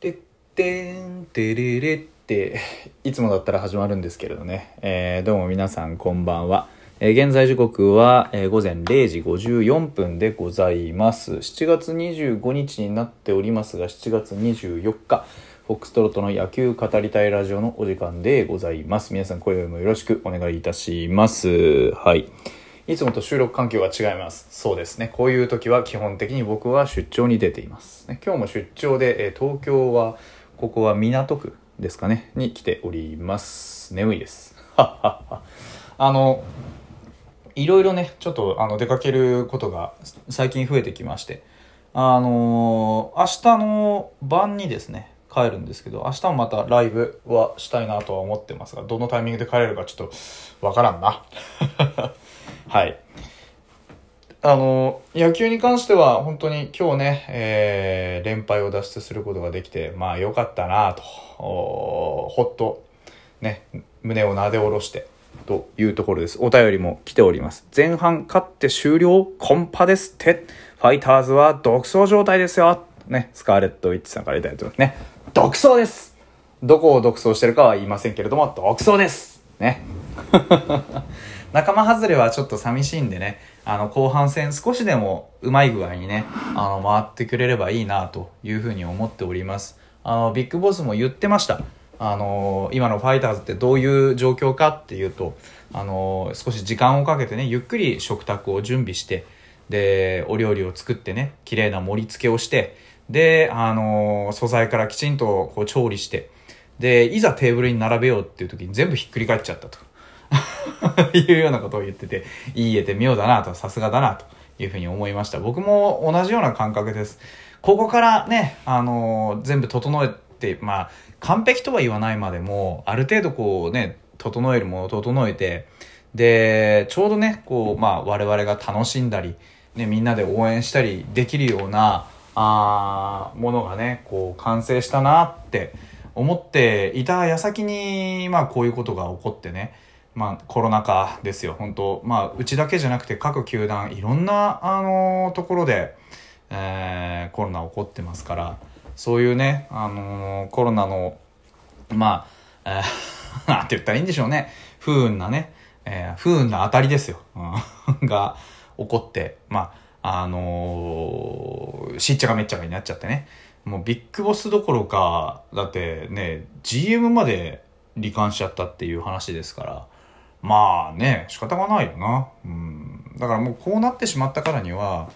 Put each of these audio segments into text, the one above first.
てってんてれれっていつもだったら始まるんですけれどね、えー、どうも皆さんこんばんは、えー、現在時刻は、えー、午前0時54分でございます。7月25日になっておりますが7月24日フォックストロットの野球語りたいラジオのお時間でございます。皆さん声もよろしくお願いいたします。はい。いつもと収録環境が違います。そうですね。こういう時は基本的に僕は出張に出ています。今日も出張で、え東京は、ここは港区ですかね、に来ております。眠いです。あの、いろいろね、ちょっとあの出かけることが最近増えてきまして、あの明日の晩にですね、帰るんですけど、明日もまたライブはしたいなとは思ってますが、どのタイミングで帰れるかちょっとわからんな。はい。あの、野球に関しては本当に今日ね、えー、連敗を脱出することができて、まあ良かったなと、ほっと、ね、胸をなで下ろして、というところです。お便りも来ております。前半勝って終了、コンパですって、ファイターズは独走状態ですよ。ね、スカーレット・ウィッチさんからいただいてますね。独走ですどこを独走してるかは言いませんけれども、独走ですね。仲間外れはちょっと寂しいんでね、あの、後半戦少しでもうまい具合にね、あの、回ってくれればいいなというふうに思っております。あの、ビッグボスも言ってました。あの、今のファイターズってどういう状況かっていうと、あの、少し時間をかけてね、ゆっくり食卓を準備して、で、お料理を作ってね、綺麗な盛り付けをして、で、あの、素材からきちんとこう調理して、で、いざテーブルに並べようっていう時に全部ひっくり返っちゃったと。いうようなことを言ってて、いい絵で妙だなと、さすがだなというふうに思いました。僕も同じような感覚です。ここからね、あのー、全部整えて、まあ、完璧とは言わないまでも、ある程度こうね、整えるものを整えて、で、ちょうどね、こう、まあ、我々が楽しんだり、ね、みんなで応援したりできるような、あものがね、こう、完成したなって思っていた矢先に、まあ、こういうことが起こってね、まあ、コロナ禍ですよ、本当まあ、うちだけじゃなくて各球団、いろんな、あのー、ところで、えー、コロナ起こってますから、そういうね、あのー、コロナの、まあ、えー、なんて言ったらいいんでしょうね、不運なね、えー、不運な当たりですよ、が起こって、まあ、あのー、しっちゃかめっちゃかになっちゃってね、もうビッグボスどころか、だってね、GM まで罹患しちゃったっていう話ですから、まあね、仕方がないよな。うん。だからもうこうなってしまったからには、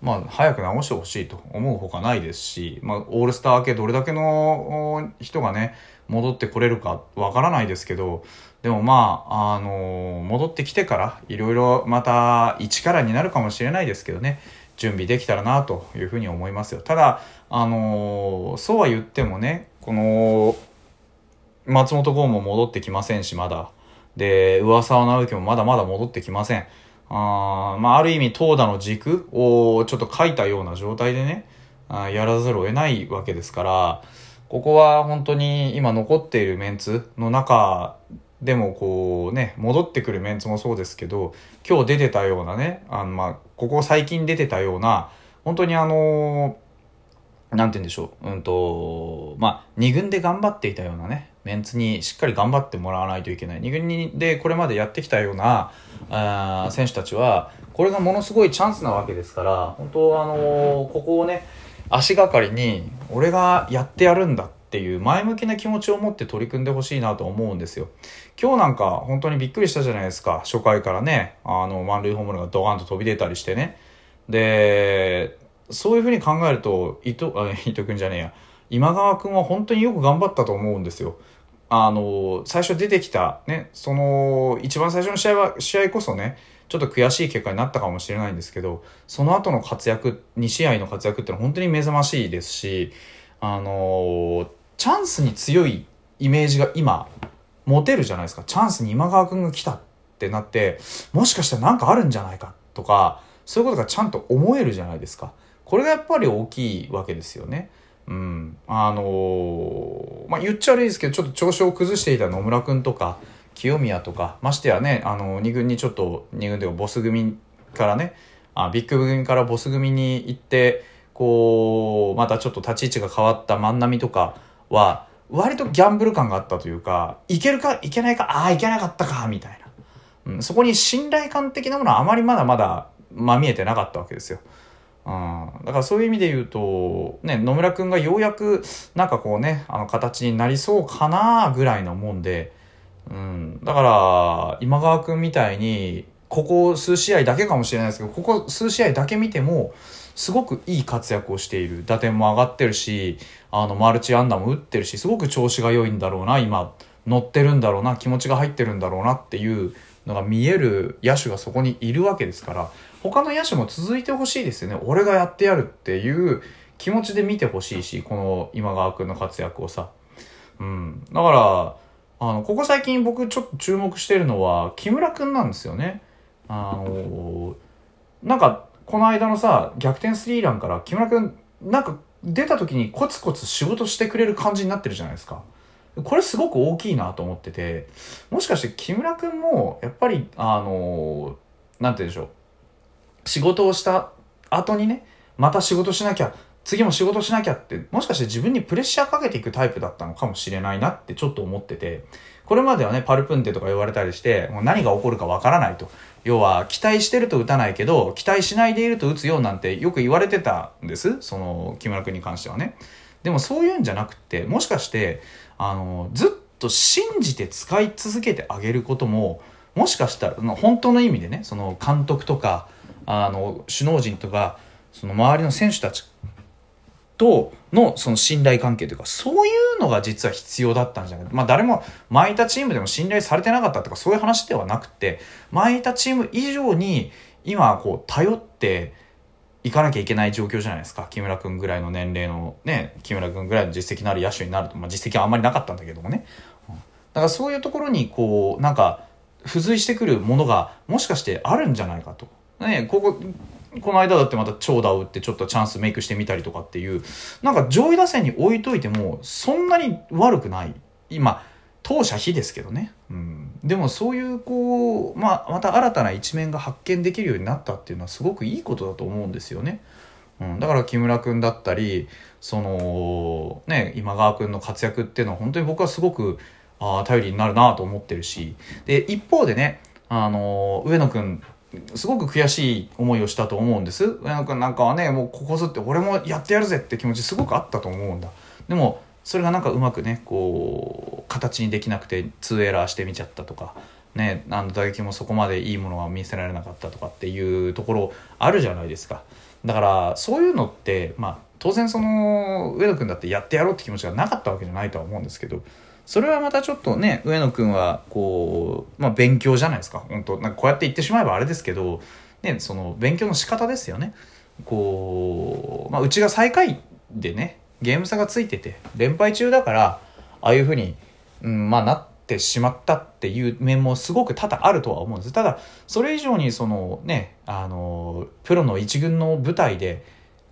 まあ、早く直してほしいと思うほかないですし、まあ、オールスター明けどれだけの人がね、戻ってこれるかわからないですけど、でもまあ、あのー、戻ってきてから、いろいろまた一からになるかもしれないですけどね、準備できたらなというふうに思いますよ。ただ、あのー、そうは言ってもね、この、松本剛も戻ってきませんし、まだ。で、上沢直樹もまだまだ戻ってきません。あまあ、ある意味、投打の軸をちょっと書いたような状態でね、あやらざるを得ないわけですから、ここは本当に今残っているメンツの中でもこうね、戻ってくるメンツもそうですけど、今日出てたようなね、あのまあ、ここ最近出てたような、本当にあのー、なんて言うんでしょう、うんと、まあ、二軍で頑張っていたようなね、メンツにしっかり頑張ってもらわないといけない。2軍でこれまでやってきたようなあ選手たちは、これがものすごいチャンスなわけですから、本当あのー、ここをね、足がかりに、俺がやってやるんだっていう前向きな気持ちを持って取り組んでほしいなと思うんですよ。今日なんか本当にびっくりしたじゃないですか。初回からね、あの、満塁ホームランがドカンと飛び出たりしてね。で、そういうふうに考えると、伊藤、あ、伊藤君じゃねえや。今川君は本当によく頑張ったと思うんですよ。あの、最初出てきた、ね、その、一番最初の試合は、試合こそね、ちょっと悔しい結果になったかもしれないんですけど、その後の活躍、2試合の活躍ってのは本当に目覚ましいですし、あの、チャンスに強いイメージが今、持てるじゃないですか。チャンスに今川君が来たってなって、もしかしたらなんかあるんじゃないかとか、そういうことがちゃんと思えるじゃないですか。これがやっぱり大きいわけですよね。うん。あのー、まあ、言っちゃ悪いですけど、ちょっと調子を崩していた野村くんとか、清宮とか、ましてやね、あの、2軍にちょっと、2軍ではボス組からね、あビッグ組からボス組に行って、こう、またちょっと立ち位置が変わった万波とかは、割とギャンブル感があったというか、いけるかいけないか、ああ、いけなかったか、みたいな。うん、そこに信頼感的なものはあまりまだまだ、ま見えてなかったわけですよ。うん、だからそういう意味で言うと、ね、野村くんがようやく、なんかこうね、あの形になりそうかな、ぐらいのもんで、うん、だから、今川くんみたいに、ここ数試合だけかもしれないですけど、ここ数試合だけ見ても、すごくいい活躍をしている。打点も上がってるし、あの、マルチアンダーも打ってるし、すごく調子が良いんだろうな、今、乗ってるんだろうな、気持ちが入ってるんだろうなっていうのが見える野手がそこにいるわけですから、他の野手も続いてほしいですよね。俺がやってやるっていう気持ちで見てほしいし、この今川くんの活躍をさ。うん。だから、あの、ここ最近僕ちょっと注目してるのは、木村くんなんですよね。あのなんか、この間のさ、逆転スリーランから木村くん、なんか出た時にコツコツ仕事してくれる感じになってるじゃないですか。これすごく大きいなと思ってて、もしかして木村くんも、やっぱり、あのなんて言うんでしょう。仕事をした後にね、また仕事しなきゃ、次も仕事しなきゃって、もしかして自分にプレッシャーかけていくタイプだったのかもしれないなってちょっと思ってて、これまではね、パルプンテとか言われたりして、もう何が起こるかわからないと。要は期待してると打たないけど期待しないでいると打つよなんてよく言われてたんですその木村君に関してはねでもそういうんじゃなくてもしかしてあのずっと信じて使い続けてあげることももしかしたら本当の意味でねその監督とかあの首脳陣とかその周りの選手たちとのその信頼関係というか、そういうのが実は必要だったんじゃない？か。まあ誰も巻いたチームでも信頼されてなかったとかそういう話ではなくて、巻いたチーム以上に今こう頼っていかなきゃいけない状況じゃないですか。木村くんぐらいの年齢のね、木村くんぐらいの実績のある野手になると、まあ実績はあんまりなかったんだけどもね。うんだからそういうところにこう、なんか付随してくるものがもしかしてあるんじゃないかと。ね、ここ、この間だってまた長打を打ってちょっとチャンスメイクしてみたりとかっていう、なんか上位打線に置いといても、そんなに悪くない。今、当社非ですけどね。うん。でもそういう、こう、まあ、また新たな一面が発見できるようになったっていうのはすごくいいことだと思うんですよね。うん。だから木村君だったり、その、ね、今川君の活躍っていうのは本当に僕はすごく、あ、頼りになるなと思ってるし。で、一方でね、あの、上野君すごく悔しい思いをしたと思うんです。上野くんなんかはね、もうここぞって俺もやってやるぜって気持ちすごくあったと思うんだ。でも、それがなんかうまくね、こう、形にできなくて2エラーしてみちゃったとか、ね、あの打撃もそこまでいいものは見せられなかったとかっていうところあるじゃないですか。だから、そういうのって、まあ、当然その、上野くんだってやってやろうって気持ちがなかったわけじゃないとは思うんですけど、それはまたちょっとね上野くんはこう、まあ、勉強じゃないですか本当なんかこうやって言ってしまえばあれですけど、ね、その勉強の仕方ですよねこう、まあ、うちが最下位でねゲーム差がついてて連敗中だからああいうふうに、うん、まあなってしまったっていう面もすごく多々あるとは思うんですただそれ以上にそのねあのプロの一軍の舞台で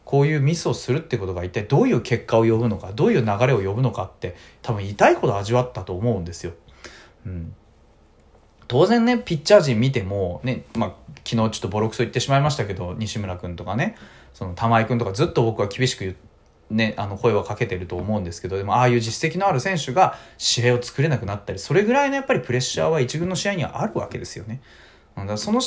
こういうミスをするってことが一体どういう結果を呼ぶのかどういう流れを呼ぶのかって多分痛いほど味わったと思うんですよ。うん、当然ねピッチャー陣見てもね、まあ、昨日ちょっとボロクソ言ってしまいましたけど西村君とかねその玉井君とかずっと僕は厳しく言ってね、あの声はかけてると思うんですけどでもああいう実績のある選手が試合を作れなくなったりそれぐらいのやっぱりプレッシャーは一軍の試合にはあるわけですよね。だからその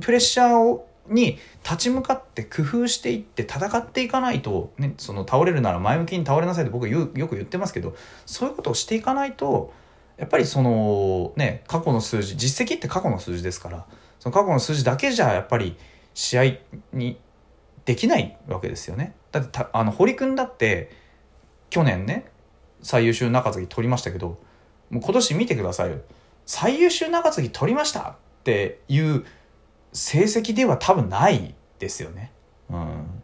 プレッシャーをに立ち向かって工夫していって戦っていかないと、ね、その倒れるなら前向きに倒れなさいって僕よく言ってますけどそういうことをしていかないとやっぱりそのね過去の数字実績って過去の数字ですからその過去の数字だけじゃやっぱり試合にできないわけですよね。だってあの堀君だって去年ね最優秀中継ぎ取りましたけどもう今年見てくださいよ最優秀中継ぎ取りましたっていう成績では多分ないですよね。うん。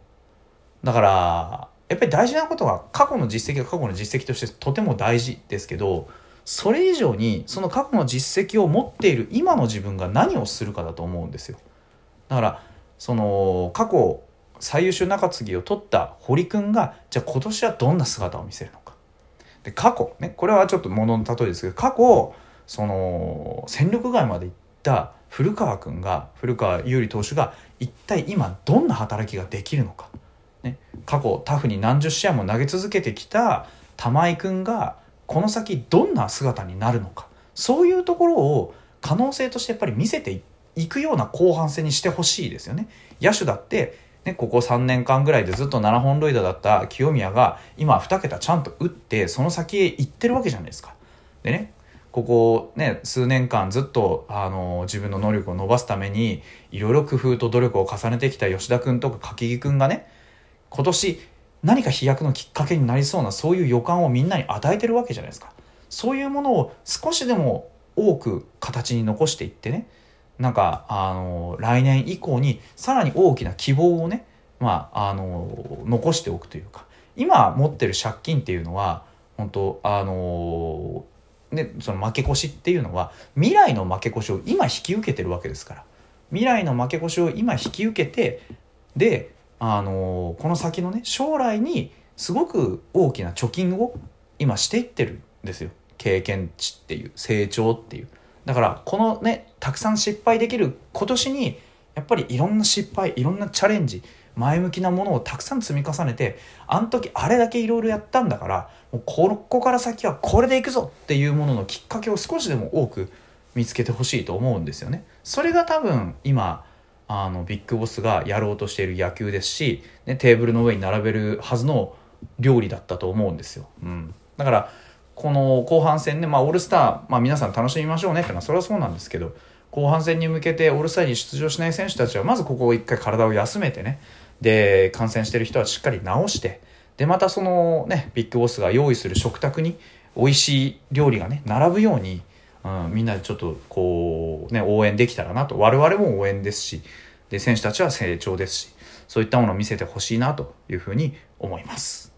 だから、やっぱり大事なことは過去の実績は過去の実績としてとても大事ですけど、それ以上にその過去の実績を持っている今の自分が何をするかだと思うんですよ。だから、その過去最優秀中継ぎを取った堀君が、じゃあ今年はどんな姿を見せるのか。で、過去、ね、これはちょっと物の例えですけど、過去、その戦力外まで行った古川君が古川優里投手が一体今どんな働きができるのかね、過去タフに何十試合も投げ続けてきた玉井君がこの先どんな姿になるのかそういうところを可能性としてやっぱり見せていくような後半戦にしてほしいですよね。野手だってね、ここ3年間ぐらいでずっと7本塁打だった清宮が今2桁ちゃんと打ってその先へ行ってるわけじゃないですか。でねここね数年間ずっとあの自分の能力を伸ばすためにいろいろ工夫と努力を重ねてきた吉田君とか柿木君がね今年何か飛躍のきっかけになりそうなそういう予感をみんなに与えてるわけじゃないですか。そういうものを少しでも多く形に残していってねなんかあの来年以降にさらに大きな希望をね、まあ、あの残しておくというか今持ってる借金っていうのは本当あのね、その負け越しっていうのは未来の負け越しを今引き受けてるわけですから未来の負け越しを今引き受けてで、あのこの先のね将来にすごく大きな貯金を今していってるんですよ。経験値っていう成長っていう。だからこのねたくさん失敗できる今年にやっぱりいろんな失敗いろんなチャレンジ前向きなものをたくさん積み重ねてあの時あれだけいろいろやったんだからもうここから先はこれでいくぞっていうもののきっかけを少しでも多く見つけてほしいと思うんですよね。それが多分今あのビッグボスがやろうとしている野球ですし、ね、テーブルの上に並べるはずの料理だったと思うんですよ。うん、だからこの後半戦ね、まあ、オールスター、まあ、皆さん楽しみましょうね。ってのはそれはそうなんですけど後半戦に向けてオールスターに出場しない選手たちはまずここを一回体を休めてね。で感染してる人はしっかり治して。でまたそのねビッグボスが用意する食卓に美味しい料理がね並ぶように、うん、みんなでちょっとこうね応援できたらなと。我々も応援ですしで選手たちは成長ですしそういったものを見せてほしいなというふうに思います。